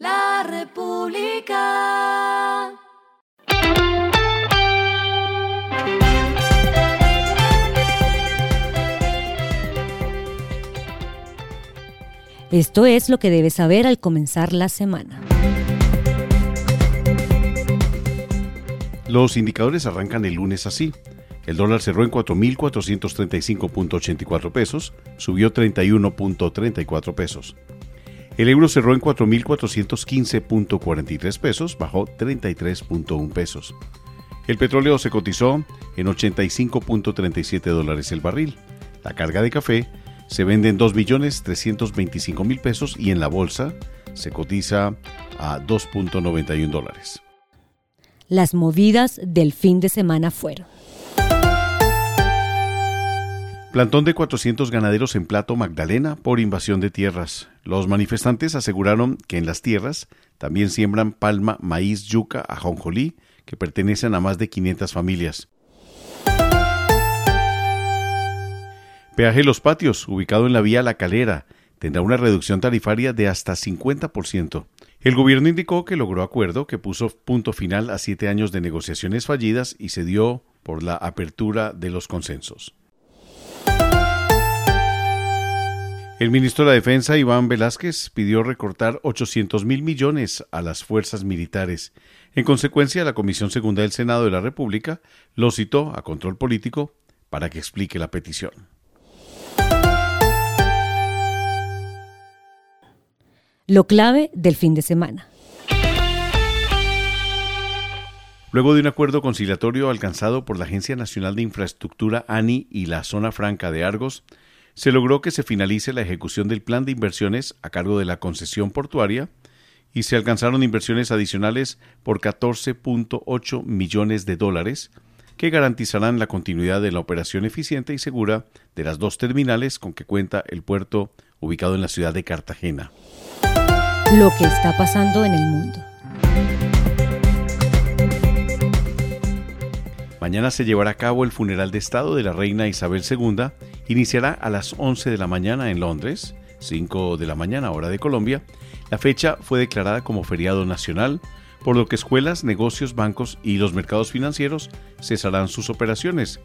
La República. Esto es lo que debes saber al comenzar la semana. Los indicadores arrancan el lunes así. El dólar cerró en 4.435.84 pesos, subió 31.34 pesos. El euro cerró en 4.415.43 pesos, bajó 33.1 pesos. El petróleo se cotizó en 85.37 dólares el barril. La carga de café se vende en 2.325.000 pesos y en la bolsa se cotiza a 2.91 dólares. Las movidas del fin de semana fueron. Plantón de 400 ganaderos en Plato Magdalena por invasión de tierras. Los manifestantes aseguraron que en las tierras también siembran palma, maíz, yuca, ajonjolí, que pertenecen a más de 500 familias. Peaje Los Patios, ubicado en la vía La Calera, tendrá una reducción tarifaria de hasta 50%. El gobierno indicó que logró acuerdo que puso punto final a siete años de negociaciones fallidas y se dio por la apertura de los consensos. El ministro de la Defensa, Iván Velázquez, pidió recortar 800 mil millones a las fuerzas militares. En consecuencia, la Comisión Segunda del Senado de la República lo citó a control político para que explique la petición. Lo clave del fin de semana. Luego de un acuerdo conciliatorio alcanzado por la Agencia Nacional de Infraestructura ANI y la Zona Franca de Argos, se logró que se finalice la ejecución del plan de inversiones a cargo de la concesión portuaria y se alcanzaron inversiones adicionales por 14.8 millones de dólares que garantizarán la continuidad de la operación eficiente y segura de las dos terminales con que cuenta el puerto ubicado en la ciudad de Cartagena lo que está pasando en el mundo. Mañana se llevará a cabo el funeral de Estado de la reina Isabel II. Iniciará a las 11 de la mañana en Londres, 5 de la mañana hora de Colombia. La fecha fue declarada como feriado nacional, por lo que escuelas, negocios, bancos y los mercados financieros cesarán sus operaciones.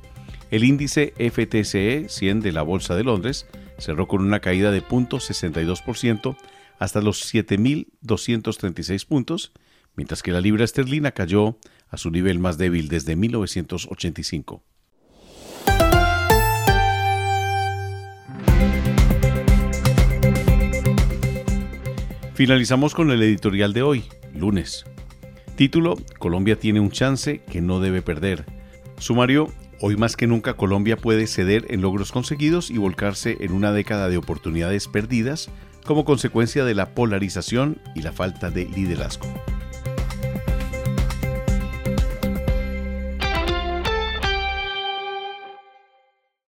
El índice FTSE 100 de la Bolsa de Londres cerró con una caída de 0.62% hasta los 7.236 puntos, mientras que la libra esterlina cayó a su nivel más débil desde 1985. Finalizamos con el editorial de hoy, lunes. Título, Colombia tiene un chance que no debe perder. Sumario, hoy más que nunca Colombia puede ceder en logros conseguidos y volcarse en una década de oportunidades perdidas como consecuencia de la polarización y la falta de liderazgo.